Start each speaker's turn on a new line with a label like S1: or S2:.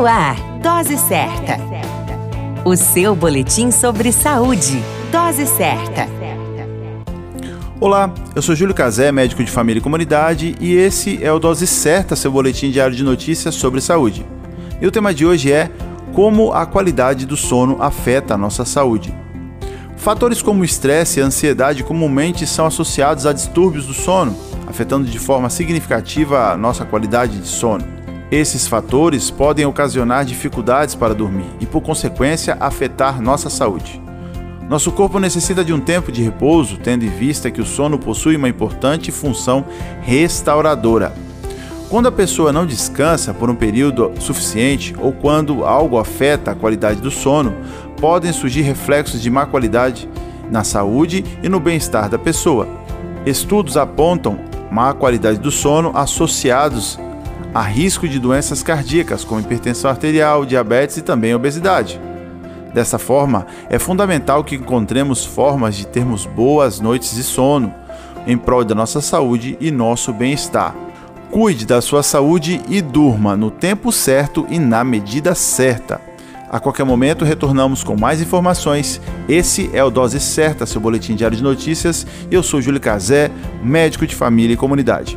S1: No ar, Dose Certa. O seu boletim sobre saúde. Dose Certa.
S2: Olá, eu sou Júlio Cazé, médico de família e comunidade, e esse é o Dose Certa, seu boletim diário de notícias sobre saúde. E o tema de hoje é como a qualidade do sono afeta a nossa saúde. Fatores como estresse e ansiedade comumente são associados a distúrbios do sono, afetando de forma significativa a nossa qualidade de sono. Esses fatores podem ocasionar dificuldades para dormir e, por consequência, afetar nossa saúde. Nosso corpo necessita de um tempo de repouso, tendo em vista que o sono possui uma importante função restauradora. Quando a pessoa não descansa por um período suficiente ou quando algo afeta a qualidade do sono, podem surgir reflexos de má qualidade na saúde e no bem-estar da pessoa. Estudos apontam má qualidade do sono associados a risco de doenças cardíacas, como hipertensão arterial, diabetes e também obesidade. Dessa forma, é fundamental que encontremos formas de termos boas noites de sono, em prol da nossa saúde e nosso bem-estar. Cuide da sua saúde e durma no tempo certo e na medida certa. A qualquer momento retornamos com mais informações. Esse é o Dose Certa, seu boletim diário de notícias. Eu sou Júlio Cazé, médico de família e comunidade.